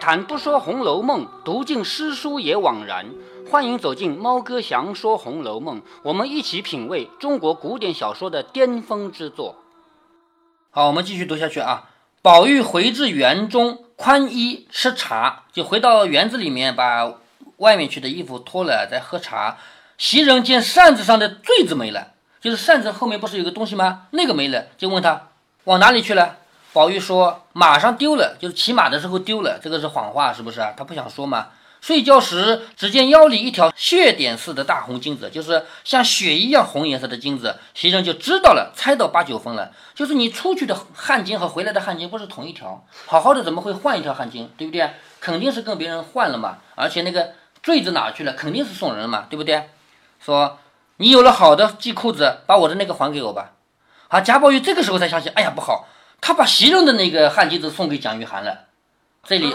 谈不说《红楼梦》，读尽诗书也枉然。欢迎走进猫哥祥说《红楼梦》，我们一起品味中国古典小说的巅峰之作。好，我们继续读下去啊。宝玉回至园中，宽衣吃茶，就回到园子里面，把外面去的衣服脱了，在喝茶。袭人见扇子上的坠子没了，就是扇子后面不是有个东西吗？那个没了，就问他往哪里去了。宝玉说：“马上丢了，就是骑马的时候丢了。这个是谎话，是不是他不想说嘛。睡觉时，只见腰里一条血点似的大红金子，就是像血一样红颜色的金子。袭人就知道了，猜到八九分了。就是你出去的汗巾和回来的汗巾不是同一条，好好的怎么会换一条汗巾？对不对？肯定是跟别人换了嘛。而且那个坠子哪去了？肯定是送人嘛，对不对？说你有了好的系裤子，把我的那个还给我吧。好，贾宝玉这个时候才相信，哎呀，不好。”他把袭人的那个汗巾子送给蒋玉菡了，这里，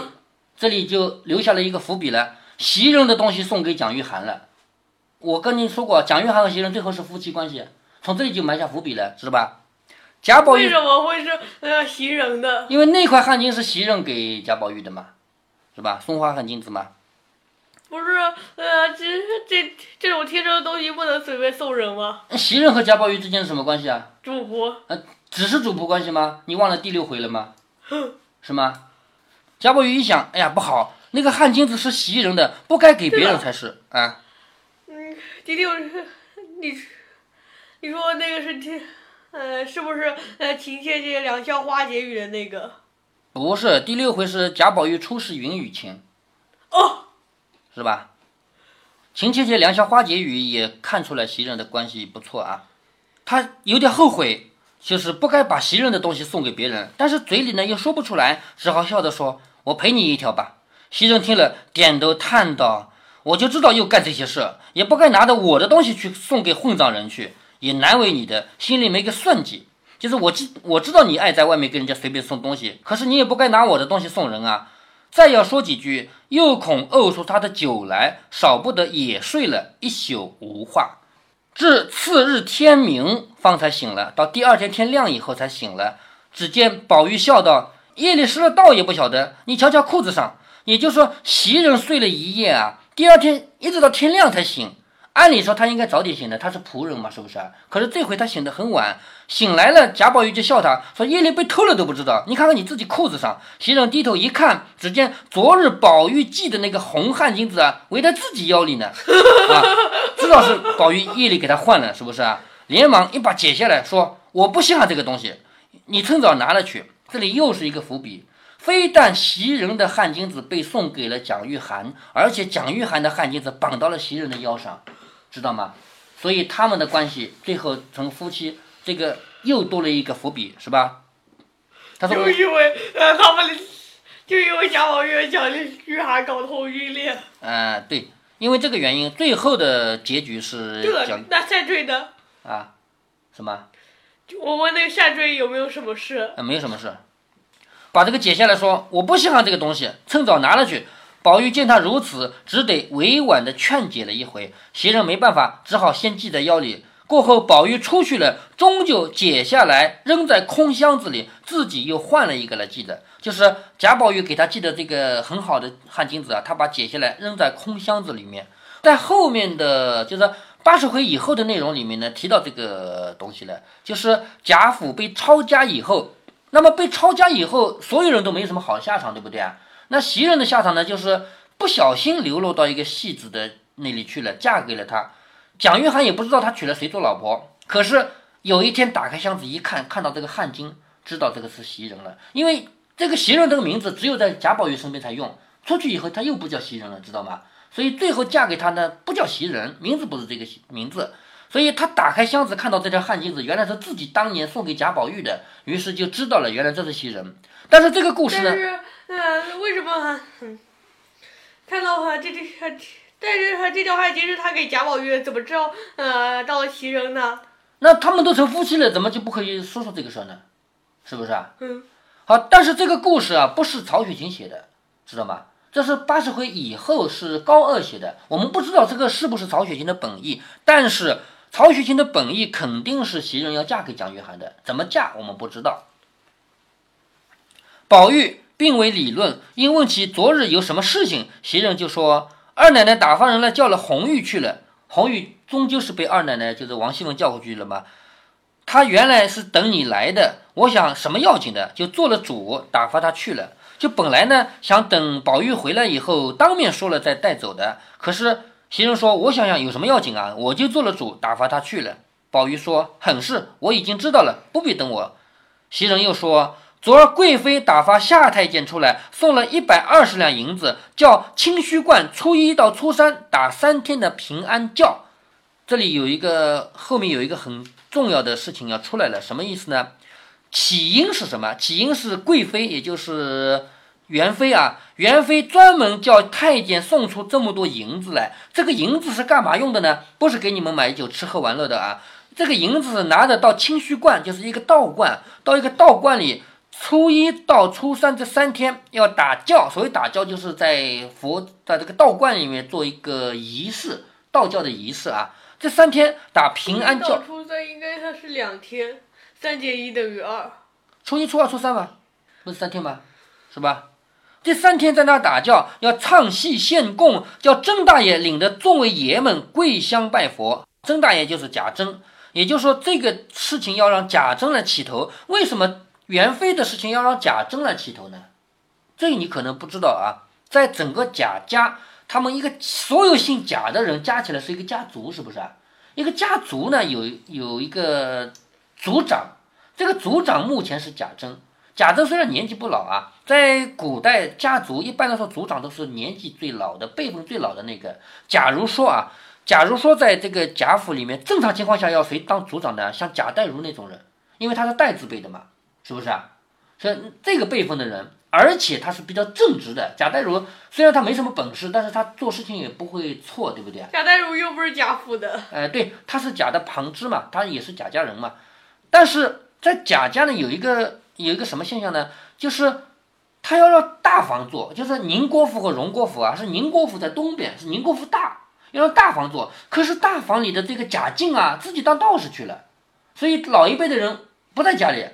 这里就留下了一个伏笔了。袭人的东西送给蒋玉菡了，我跟您说过，蒋玉菡和袭人最后是夫妻关系，从这里就埋下伏笔了，知道吧？贾宝玉为什么会是呃袭人的？因为那块汗巾是袭人给贾宝玉的嘛，是吧？松花汗巾子嘛。不是，呃，这这这种贴身的东西不能随便送人吗？袭人和贾宝玉之间是什么关系啊？主仆。呃，只是主仆关系吗？你忘了第六回了吗？是吗？贾宝玉一想，哎呀，不好，那个汗巾子是袭人的，不该给别人才是啊。嗯，第六，你你说那个是天，呃，是不是呃秦切切两宵花解语的那个？不是，第六回是贾宝玉初试云雨情。哦。是吧？秦切切良宵花解语也看出来袭人的关系不错啊，他有点后悔，就是不该把袭人的东西送给别人，但是嘴里呢又说不出来，只好笑着说：“我赔你一条吧。”袭人听了，点头叹道：“我就知道又干这些事，也不该拿着我的东西去送给混账人去，也难为你的，心里没个算计。就是我知我知道你爱在外面给人家随便送东西，可是你也不该拿我的东西送人啊。”再要说几句，又恐呕出他的酒来，少不得也睡了一宿无话，至次日天明方才醒了。到第二天天亮以后才醒了。只见宝玉笑道：“夜里失了道也不晓得，你瞧瞧裤子上。也就是说，袭人睡了一夜啊，第二天一直到天亮才醒。”按理说他应该早点醒的，他是仆人嘛，是不是？可是这回他醒得很晚，醒来了，贾宝玉就笑他说：“夜里被偷了都不知道。你看看你自己裤子上。”袭人低头一看，只见昨日宝玉系的那个红汗巾子啊，围在自己腰里呢，啊，知道是宝玉夜里给他换了，是不是啊？连忙一把解下来说：“我不稀罕这个东西，你趁早拿了去。”这里又是一个伏笔，非但袭人的汗巾子被送给了蒋玉菡，而且蒋玉菡的汗巾子绑到了袭人的腰上。知道吗？所以他们的关系最后成夫妻，这个又多了一个伏笔，是吧？他说，就因为呃，他们就因为贾宝玉讲玉菡搞同性恋。嗯，对，因为这个原因，最后的结局是讲那下坠呢？啊？什么？我问那个下坠有没有什么事？啊，没有什么事。把这个解下来说，我不稀罕这个东西，趁早拿了去。宝玉见他如此，只得委婉的劝解了一回。袭人没办法，只好先系在腰里。过后，宝玉出去了，终究解下来，扔在空箱子里，自己又换了一个来系的。就是贾宝玉给他系的这个很好的汗巾子啊，他把解下来扔在空箱子里面。在后面的就是八十回以后的内容里面呢，提到这个东西了，就是贾府被抄家以后，那么被抄家以后，所有人都没什么好下场，对不对啊？那袭人的下场呢，就是不小心流落到一个戏子的那里去了，嫁给了他。蒋玉菡也不知道他娶了谁做老婆。可是有一天打开箱子一看，看到这个汗巾，知道这个是袭人了。因为这个袭人这个名字只有在贾宝玉身边才用，出去以后他又不叫袭人了，知道吗？所以最后嫁给他呢，不叫袭人，名字不是这个名字。所以他打开箱子看到这条汗巾子，原来是自己当年送给贾宝玉的，于是就知道了原来这是袭人。但是这个故事呢？啊，为什么？看到哈这这，但是哈这条汗巾是他给贾宝玉，怎么知道呃到了袭人呢？那他们都成夫妻了，怎么就不可以说说这个事儿呢？是不是啊？嗯。好，但是这个故事啊，不是曹雪芹写的，知道吗？这是八十回以后是高鹗写的，我们不知道这个是不是曹雪芹的本意，但是曹雪芹的本意肯定是袭人要嫁给蒋玉菡的，怎么嫁我们不知道。宝玉。并为理论。因问其昨日有什么事情，袭人就说：“二奶奶打发人来叫了红玉去了。红玉终究是被二奶奶就是王熙凤叫过去了嘛。她原来是等你来的，我想什么要紧的，就做了主，打发她去了。就本来呢，想等宝玉回来以后当面说了再带走的。可是袭人说：我想想有什么要紧啊，我就做了主，打发她去了。宝玉说：很是，我已经知道了，不必等我。袭人又说。昨儿贵妃打发夏太监出来，送了一百二十两银子，叫清虚观初一到初三打三天的平安教。这里有一个后面有一个很重要的事情要出来了，什么意思呢？起因是什么？起因是贵妃，也就是元妃啊。元妃专门叫太监送出这么多银子来，这个银子是干嘛用的呢？不是给你们买酒吃喝玩乐的啊。这个银子拿着到清虚观，就是一个道观，到一个道观里。初一到初三这三天要打教，所谓打教就是在佛在这个道观里面做一个仪式，道教的仪式啊。这三天打平安教。初三应该它是两天，三减一等于二。初一、初二、初三嘛，不是三天吗？是吧？这三天在那打教，要唱戏献供，叫曾大爷领着众位爷们跪香拜佛。曾大爷就是贾珍，也就是说这个事情要让贾珍来起头。为什么？元妃的事情要让贾珍来起头呢？这你可能不知道啊。在整个贾家，他们一个所有姓贾的人加起来是一个家族，是不是啊？一个家族呢，有有一个族长，这个族长目前是贾珍。贾珍虽然年纪不老啊，在古代家族一般来说，族长都是年纪最老的、辈分最老的那个。假如说啊，假如说在这个贾府里面，正常情况下要谁当族长呢？像贾代儒那种人，因为他是代字辈的嘛。是不是啊？像这个辈分的人，而且他是比较正直的。贾代儒虽然他没什么本事，但是他做事情也不会错，对不对？贾代儒又不是贾府的。哎，对，他是贾的旁支嘛，他也是贾家人嘛。但是在贾家呢，有一个有一个什么现象呢？就是他要让大房做，就是宁国府和荣国府啊，是宁国府在东边，是宁国府大，要让大房做。可是大房里的这个贾敬啊，自己当道士去了，所以老一辈的人不在家里。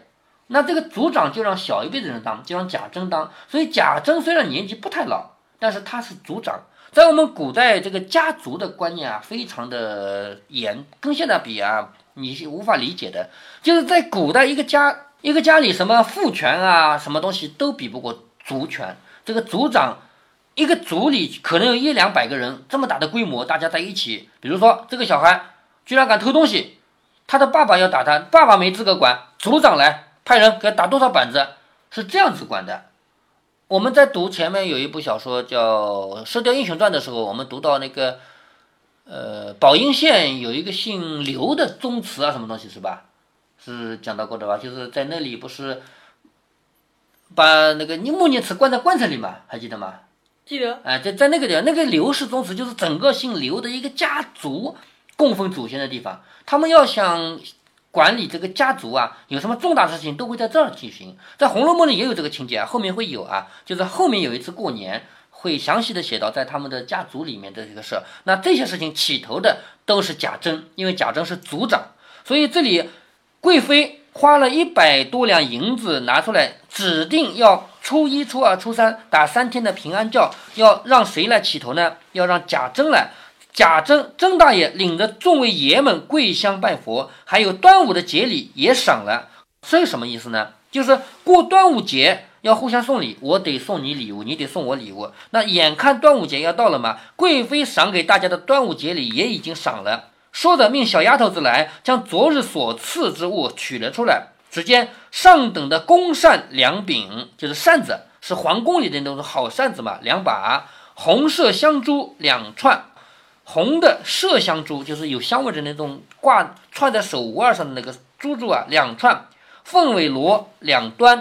那这个族长就让小一辈的人当，就让贾珍当。所以贾珍虽然年纪不太老，但是他是族长。在我们古代，这个家族的观念啊，非常的严，跟现在比啊，你是无法理解的。就是在古代，一个家一个家里什么父权啊，什么东西都比不过族权。这个族长，一个族里可能有一两百个人，这么大的规模，大家在一起。比如说这个小孩居然敢偷东西，他的爸爸要打他，爸爸没资格管，族长来。派人给他打多少板子，是这样子管的。我们在读前面有一部小说叫《射雕英雄传》的时候，我们读到那个，呃，宝应县有一个姓刘的宗祠啊，什么东西是吧？是讲到过的吧？就是在那里不是把那个穆念慈关在棺材里嘛？还记得吗？记得。哎，在在那个地方，那个刘氏宗祠就是整个姓刘的一个家族供奉祖先的地方，他们要想。管理这个家族啊，有什么重大事情都会在这儿进行。在《红楼梦》里也有这个情节啊，后面会有啊，就是后面有一次过年会详细的写到在他们的家族里面的这个事儿。那这些事情起头的都是贾珍，因为贾珍是族长，所以这里贵妃花了一百多两银子拿出来，指定要初一、初二、初三打三天的平安教，要让谁来起头呢？要让贾珍来。贾珍曾大爷领着众位爷们跪香拜佛，还有端午的节礼也赏了。这是什么意思呢？就是过端午节要互相送礼，我得送你礼物，你得送我礼物。那眼看端午节要到了嘛，贵妃赏给大家的端午节礼也已经赏了。说着，命小丫头子来将昨日所赐之物取了出来。只见上等的宫扇两柄，就是扇子，是皇宫里的那种好扇子嘛，两把红色香珠两串。红的麝香珠就是有香味的那种，挂串在手腕上的那个珠珠啊，两串；凤尾螺两端；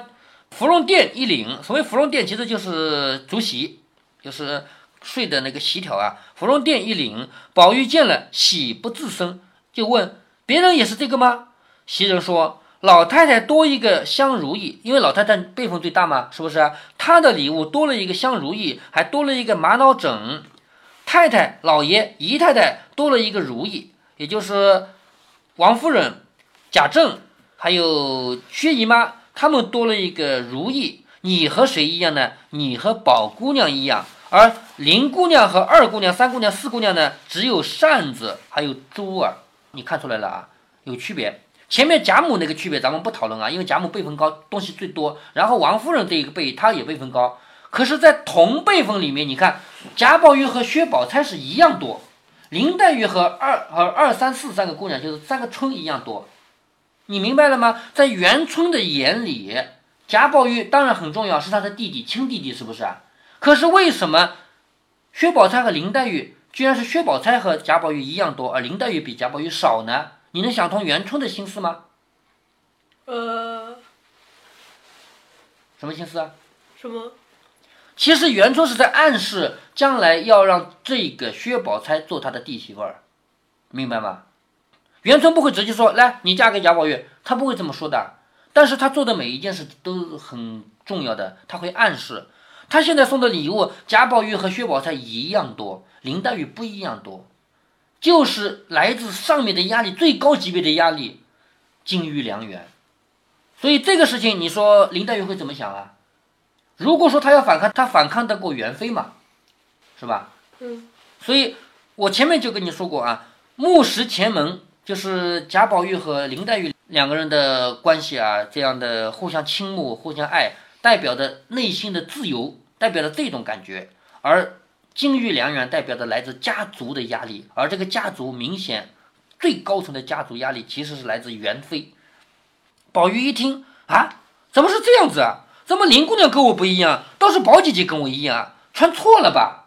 芙蓉垫一领。所谓芙蓉垫，其实就是竹席，就是睡的那个席条啊。芙蓉垫一领，宝玉见了喜不自胜，就问别人也是这个吗？袭人说：“老太太多一个香如意，因为老太太辈分最大嘛，是不是？她的礼物多了一个香如意，还多了一个玛瑙枕。”太太、老爷、姨太太多了一个如意，也就是王夫人、贾政还有薛姨妈，他们多了一个如意，你和谁一样呢？你和宝姑娘一样。而林姑娘和二姑娘、三姑娘、四姑娘呢，只有扇子，还有珠儿。你看出来了啊？有区别。前面贾母那个区别咱们不讨论啊，因为贾母辈分高，东西最多。然后王夫人这一个辈，她也辈分高。可是，在同辈分里面，你看贾宝玉和薛宝钗是一样多，林黛玉和二和二三四三个姑娘就是三个春一样多。你明白了吗？在元春的眼里，贾宝玉当然很重要，是他的弟弟，亲弟弟，是不是啊？可是为什么薛宝钗和林黛玉居然是薛宝钗和贾宝玉一样多，而林黛玉比贾宝玉少呢？你能想通元春的心思吗？呃，什么心思啊？什么？其实元春是在暗示将来要让这个薛宝钗做他的弟媳妇儿，明白吗？元春不会直接说来你嫁给贾宝玉，他不会这么说的。但是他做的每一件事都很重要的，他会暗示。他现在送的礼物，贾宝玉和薛宝钗一样多，林黛玉不一样多。就是来自上面的压力，最高级别的压力，金玉良缘。所以这个事情，你说林黛玉会怎么想啊？如果说他要反抗，他反抗得过元妃吗？是吧？嗯。所以我前面就跟你说过啊，木石前盟就是贾宝玉和林黛玉两个人的关系啊，这样的互相倾慕、互相爱，代表的内心的自由，代表了这种感觉，而。金玉良缘代表着来自家族的压力，而这个家族明显最高层的家族压力其实是来自元妃。宝玉一听啊，怎么是这样子啊？怎么林姑娘跟我不一样，倒是宝姐姐跟我一样啊？穿错了吧？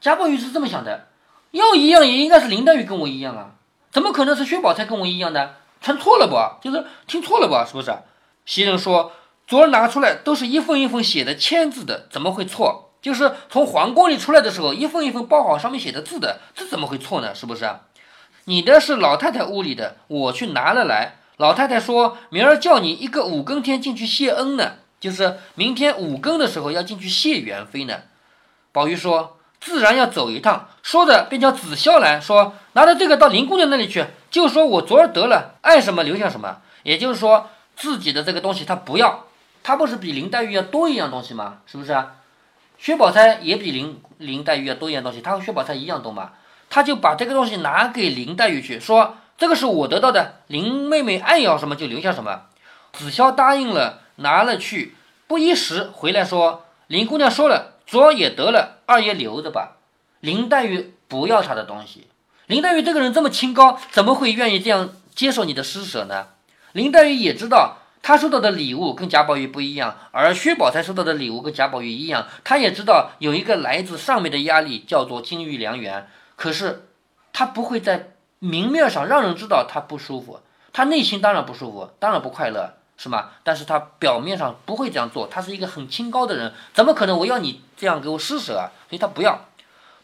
贾宝玉是这么想的，要一样也应该是林黛玉跟我一样啊，怎么可能是薛宝钗跟我一样呢？穿错了不？就是听错了吧？是不是？袭人说，昨儿拿出来都是一份一份写的签字的，怎么会错？就是从皇宫里出来的时候，一份一份包好，上面写的字的，这怎么会错呢？是不是？你的是老太太屋里的，我去拿了来。老太太说明儿叫你一个五更天进去谢恩呢，就是明天五更的时候要进去谢元妃呢。宝玉说自然要走一趟，说着便叫紫霄来说拿着这个到林姑娘那里去，就说我昨儿得了，爱什么留下什么。也就是说自己的这个东西他不要，他不是比林黛玉要多一样东西吗？是不是啊？薛宝钗也比林林黛玉要多一样东西，她和薛宝钗一样多嘛，她就把这个东西拿给林黛玉去，说这个是我得到的，林妹妹爱要什么就留下什么。紫霄答应了，拿了去，不一时回来说，林姑娘说了，昨也得了，二爷留着吧。林黛玉不要她的东西，林黛玉这个人这么清高，怎么会愿意这样接受你的施舍呢？林黛玉也知道。他收到的礼物跟贾宝玉不一样，而薛宝钗收到的礼物跟贾宝玉一样。他也知道有一个来自上面的压力，叫做金玉良缘。可是他不会在明面上让人知道他不舒服，他内心当然不舒服，当然不快乐，是吗？但是他表面上不会这样做。他是一个很清高的人，怎么可能我要你这样给我施舍啊？所以他不要。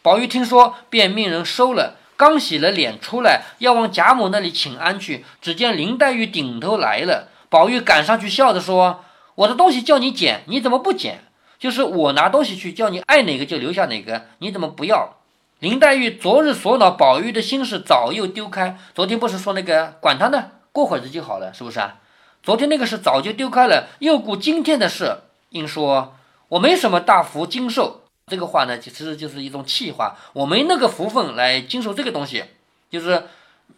宝玉听说，便命人收了，刚洗了脸出来，要往贾母那里请安去。只见林黛玉顶头来了。宝玉赶上去笑着说：“我的东西叫你捡，你怎么不捡？就是我拿东西去，叫你爱哪个就留下哪个，你怎么不要？”林黛玉昨日所恼，宝玉的心事早又丢开。昨天不是说那个管他呢，过会子就好了，是不是啊？昨天那个事早就丢开了，又顾今天的事，应说我没什么大福经受。这个话呢，其实就是一种气话，我没那个福分来经受这个东西，就是。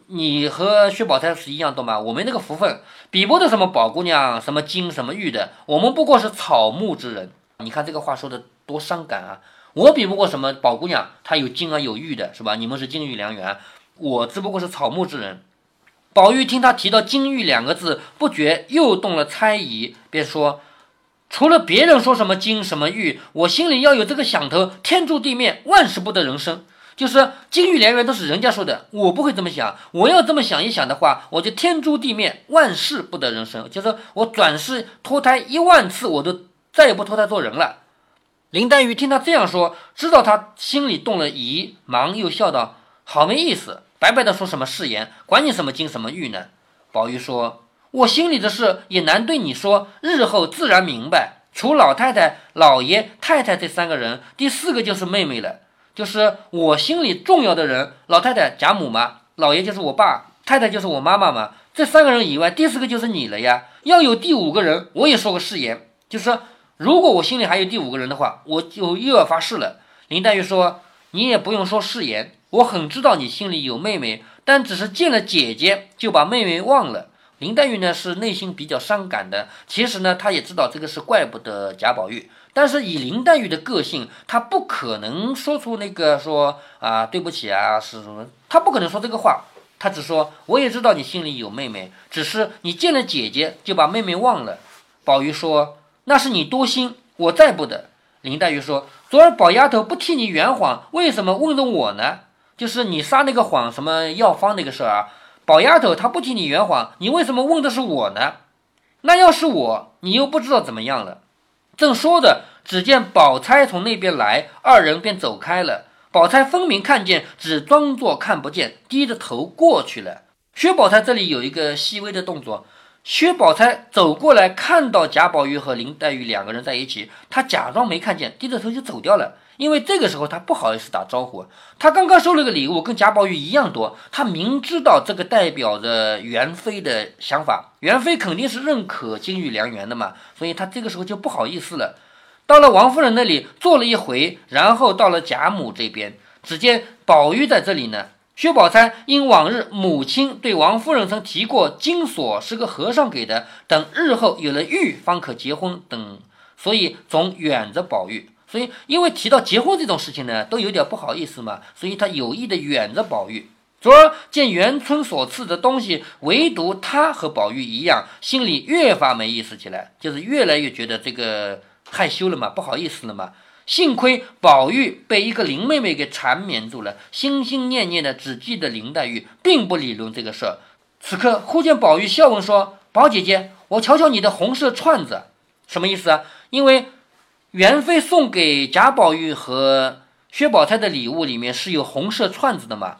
你和薛宝钗是一样的嘛？我们那个福分比不得什么宝姑娘、什么金、什么玉的。我们不过是草木之人。你看这个话说的多伤感啊！我比不过什么宝姑娘，她有金啊有玉的，是吧？你们是金玉良缘，我只不过是草木之人。宝玉听他提到金玉两个字，不觉又动了猜疑，便说：除了别人说什么金什么玉，我心里要有这个想头，天诛地灭，万事不得人生。就是金玉良缘都是人家说的，我不会这么想。我要这么想一想的话，我就天诛地灭，万事不得人生。就是我转世脱胎一万次，我都再也不脱胎做人了。林黛玉听他这样说，知道他心里动了疑，忙又笑道：“好没意思，白白的说什么誓言，管你什么金什么玉呢？”宝玉说：“我心里的事也难对你说，日后自然明白。除老太太、老爷、太太这三个人，第四个就是妹妹了。”就是我心里重要的人，老太太贾母嘛，老爷就是我爸，太太就是我妈妈嘛。这三个人以外，第四个就是你了呀。要有第五个人，我也说个誓言，就是如果我心里还有第五个人的话，我就又要发誓了。”林黛玉说：“你也不用说誓言，我很知道你心里有妹妹，但只是见了姐姐就把妹妹忘了。”林黛玉呢是内心比较伤感的，其实呢她也知道这个是怪不得贾宝玉，但是以林黛玉的个性，她不可能说出那个说啊对不起啊是什么，她不可能说这个话，她只说我也知道你心里有妹妹，只是你见了姐姐就把妹妹忘了。宝玉说那是你多心，我再不得。林黛玉说昨儿宝丫头不替你圆谎，为什么问的我呢？就是你撒那个谎什么药方那个事儿啊。宝丫头，她不替你圆谎，你为什么问的是我呢？那要是我，你又不知道怎么样了。正说着，只见宝钗从那边来，二人便走开了。宝钗分明看见，只装作看不见，低着头过去了。薛宝钗这里有一个细微的动作，薛宝钗走过来，看到贾宝玉和林黛玉两个人在一起，她假装没看见，低着头就走掉了。因为这个时候他不好意思打招呼，他刚刚收了个礼物，跟贾宝玉一样多。他明知道这个代表着元妃的想法，元妃肯定是认可金玉良缘的嘛，所以他这个时候就不好意思了。到了王夫人那里坐了一回，然后到了贾母这边，只见宝玉在这里呢。薛宝钗因往日母亲对王夫人曾提过金锁是个和尚给的，等日后有了玉方可结婚等，所以总远着宝玉。所以，因为提到结婚这种事情呢，都有点不好意思嘛，所以他有意的远着宝玉。昨儿见元春所赐的东西，唯独他和宝玉一样，心里越发没意思起来，就是越来越觉得这个害羞了嘛，不好意思了嘛。幸亏宝玉被一个林妹妹给缠绵住了，心心念念的只记得林黛玉，并不理论这个事儿。此刻忽见宝玉笑问说：“宝姐姐，我瞧瞧你的红色串子，什么意思啊？因为。”元妃送给贾宝玉和薛宝钗的礼物里面是有红色串子的嘛？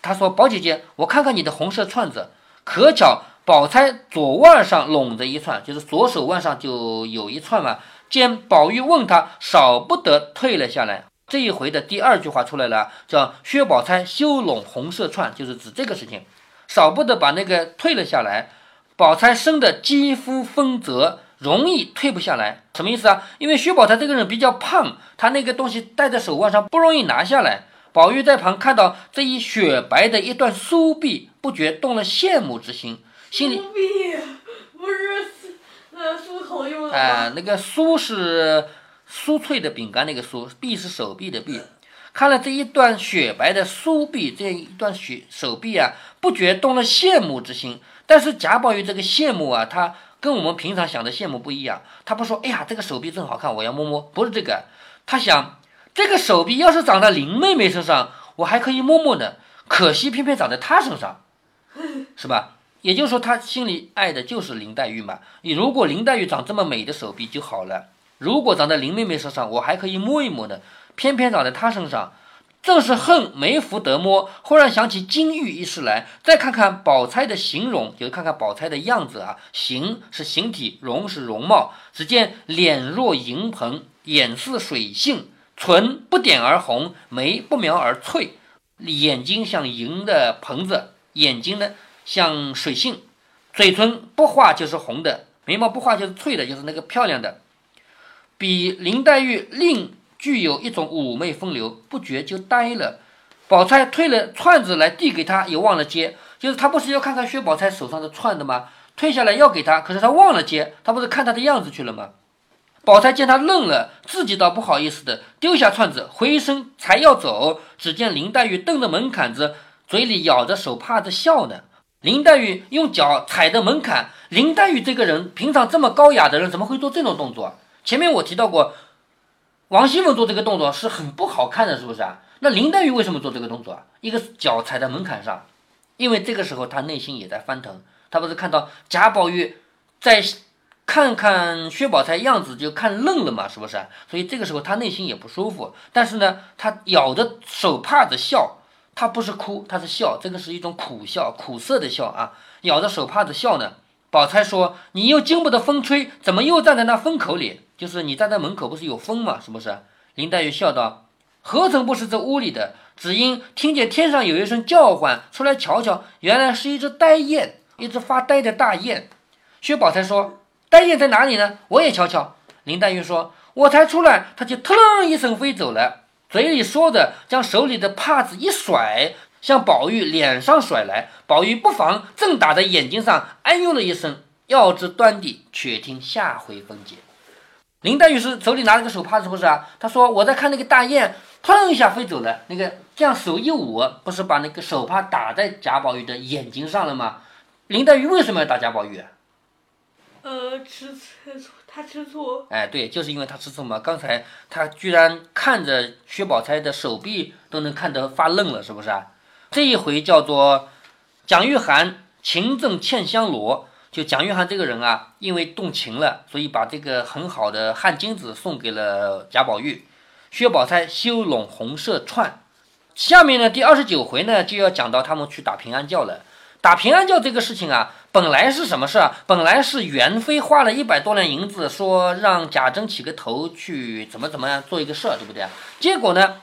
他说：“宝姐姐，我看看你的红色串子。”可巧宝钗左腕上拢着一串，就是左手腕上就有一串嘛。见宝玉问他，少不得退了下来。这一回的第二句话出来了，叫薛宝钗修拢红色串，就是指这个事情，少不得把那个退了下来。宝钗生的肌肤丰泽。容易退不下来，什么意思啊？因为薛宝钗这个人比较胖，她那个东西戴在手腕上不容易拿下来。宝玉在旁看到这一雪白的一段酥臂，不觉动了羡慕之心，心里酥臂不是呃酥头用的哎，那个酥是酥脆的饼干，那个酥臂是手臂的臂。看了这一段雪白的酥臂，这一段雪手臂啊，不觉动了羡慕之心。但是贾宝玉这个羡慕啊，他。跟我们平常想的羡慕不一样，他不说，哎呀，这个手臂真好看，我要摸摸，不是这个，他想，这个手臂要是长在林妹妹身上，我还可以摸摸呢，可惜偏偏长在她身上，是吧？也就是说，他心里爱的就是林黛玉嘛。你如果林黛玉长这么美的手臂就好了，如果长在林妹妹身上，我还可以摸一摸呢，偏偏长在她身上。正是恨没福得摸，忽然想起金玉一事来，再看看宝钗的形容，就看看宝钗的样子啊，形是形体，容是容貌。只见脸若银盆，眼似水杏，唇不点而红，眉不描而翠，眼睛像银的盆子，眼睛呢像水杏，嘴唇不画就是红的，眉毛不画就是翠的，就是那个漂亮的，比林黛玉另。具有一种妩媚风流，不觉就呆了。宝钗推了串子来递给他，也忘了接。就是他不是要看看薛宝钗手上的串的吗？退下来要给他，可是他忘了接。他不是看他的样子去了吗？宝钗见他愣了，自己倒不好意思的丢下串子，回身才要走，只见林黛玉瞪着门槛子，嘴里咬着手帕子笑呢。林黛玉用脚踩着门槛。林黛玉这个人平常这么高雅的人，怎么会做这种动作？前面我提到过。王熙凤做这个动作是很不好看的，是不是啊？那林黛玉为什么做这个动作啊？一个脚踩在门槛上，因为这个时候她内心也在翻腾。她不是看到贾宝玉在看看薛宝钗样子就看愣了嘛，是不是？所以这个时候她内心也不舒服。但是呢，她咬着手帕子笑，她不是哭，她是笑。这个是一种苦笑，苦涩的笑啊。咬着手帕子笑呢。宝钗说：“你又经不得风吹，怎么又站在那风口里？”就是你站在门口，不是有风吗？是不是？林黛玉笑道：“何曾不是这屋里的？只因听见天上有一声叫唤，出来瞧瞧，原来是一只呆雁，一只发呆的大雁。”薛宝钗说：“呆雁在哪里呢？我也瞧瞧。”林黛玉说：“我才出来，它就腾一声飞走了，嘴里说着，将手里的帕子一甩，向宝玉脸上甩来。宝玉不防，正打在眼睛上，哎呦了一声。要知端地，且听下回分解。”林黛玉是手里拿了个手帕是，不是啊？她说：“我在看那个大雁，砰一下飞走了。那个这样手一捂，不是把那个手帕打在贾宝玉的眼睛上了吗？”林黛玉为什么要打贾宝玉？呃，吃醋，他吃醋。哎，对，就是因为他吃醋嘛。刚才他居然看着薛宝钗的手臂都能看得发愣了，是不是啊？这一回叫做蒋玉菡情赠茜香罗。就蒋玉菡这个人啊，因为动情了，所以把这个很好的汗巾子送给了贾宝玉。薛宝钗修拢红色串。下面呢，第二十九回呢，就要讲到他们去打平安轿了。打平安轿这个事情啊，本来是什么事啊？本来是元妃花了一百多两银子，说让贾珍起个头去怎么怎么样做一个事儿，对不对？结果呢，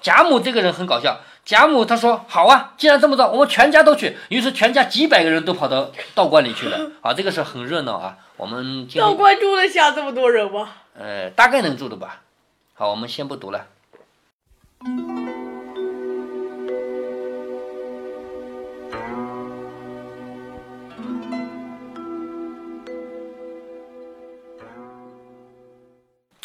贾母这个人很搞笑。贾母她说：“好啊，既然这么着，我们全家都去。”于是全家几百个人都跑到道观里去了。啊，这个是很热闹啊。我们道观住得下这么多人吗？呃，大概能住的吧。好，我们先不读了。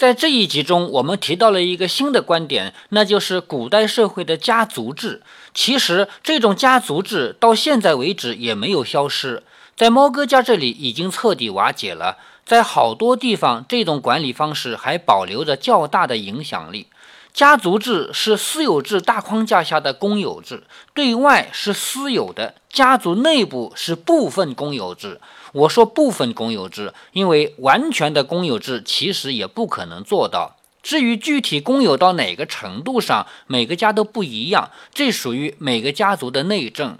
在这一集中，我们提到了一个新的观点，那就是古代社会的家族制。其实，这种家族制到现在为止也没有消失，在猫哥家这里已经彻底瓦解了。在好多地方，这种管理方式还保留着较大的影响力。家族制是私有制大框架下的公有制，对外是私有的，家族内部是部分公有制。我说部分公有制，因为完全的公有制其实也不可能做到。至于具体公有到哪个程度上，每个家都不一样，这属于每个家族的内政。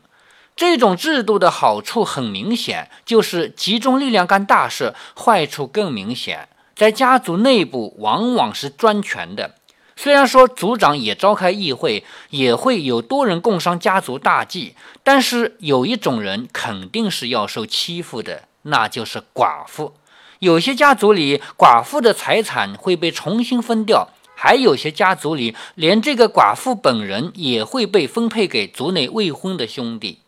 这种制度的好处很明显，就是集中力量干大事；坏处更明显，在家族内部往往是专权的。虽然说族长也召开议会，也会有多人共商家族大计，但是有一种人肯定是要受欺负的，那就是寡妇。有些家族里寡妇的财产会被重新分掉，还有些家族里连这个寡妇本人也会被分配给族内未婚的兄弟。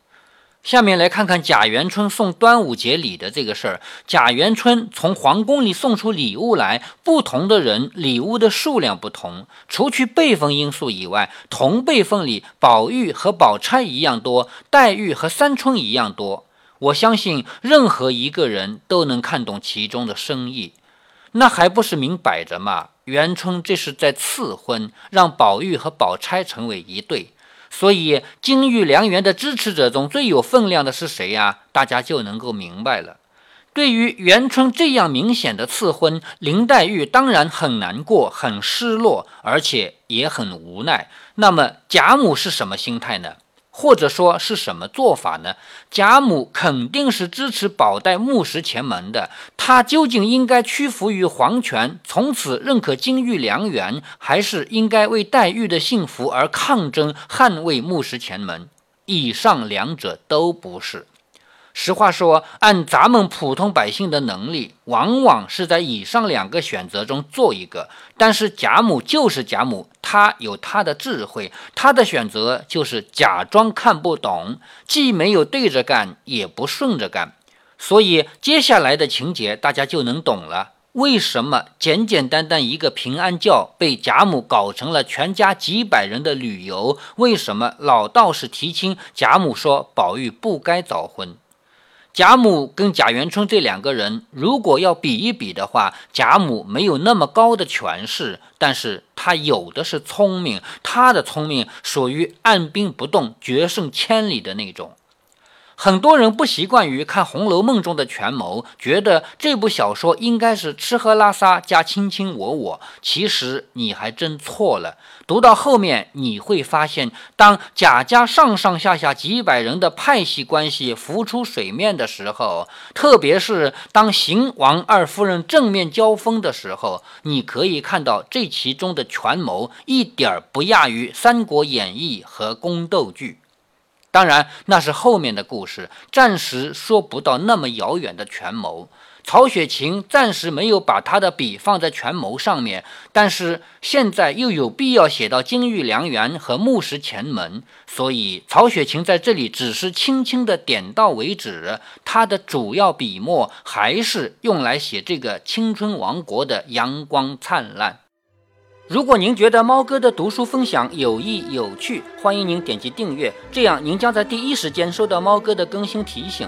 下面来看看贾元春送端午节礼的这个事儿。贾元春从皇宫里送出礼物来，不同的人礼物的数量不同。除去辈分因素以外，同辈分里，宝玉和宝钗一样多，黛玉和三春一样多。我相信任何一个人都能看懂其中的深意。那还不是明摆着嘛？元春这是在赐婚，让宝玉和宝钗成为一对。所以，金玉良缘的支持者中最有分量的是谁呀？大家就能够明白了。对于元春这样明显的赐婚，林黛玉当然很难过、很失落，而且也很无奈。那么，贾母是什么心态呢？或者说是什么做法呢？贾母肯定是支持宝黛木石前门的。她究竟应该屈服于皇权，从此认可金玉良缘，还是应该为黛玉的幸福而抗争，捍卫木石前门？以上两者都不是。实话说，按咱们普通百姓的能力，往往是在以上两个选择中做一个。但是贾母就是贾母，她有她的智慧，她的选择就是假装看不懂，既没有对着干，也不顺着干。所以接下来的情节大家就能懂了：为什么简简单单一个平安轿被贾母搞成了全家几百人的旅游？为什么老道士提亲，贾母说宝玉不该早婚？贾母跟贾元春这两个人，如果要比一比的话，贾母没有那么高的权势，但是她有的是聪明，她的聪明属于按兵不动、决胜千里的那种。很多人不习惯于看《红楼梦》中的权谋，觉得这部小说应该是吃喝拉撒加卿卿我我。其实你还真错了。读到后面，你会发现，当贾家上上下下几百人的派系关系浮出水面的时候，特别是当邢王二夫人正面交锋的时候，你可以看到这其中的权谋一点儿不亚于《三国演义》和宫斗剧。当然，那是后面的故事，暂时说不到那么遥远的权谋。曹雪芹暂时没有把他的笔放在权谋上面，但是现在又有必要写到金玉良缘和木石前门，所以曹雪芹在这里只是轻轻的点到为止，他的主要笔墨还是用来写这个青春王国的阳光灿烂。如果您觉得猫哥的读书分享有益有趣，欢迎您点击订阅，这样您将在第一时间收到猫哥的更新提醒。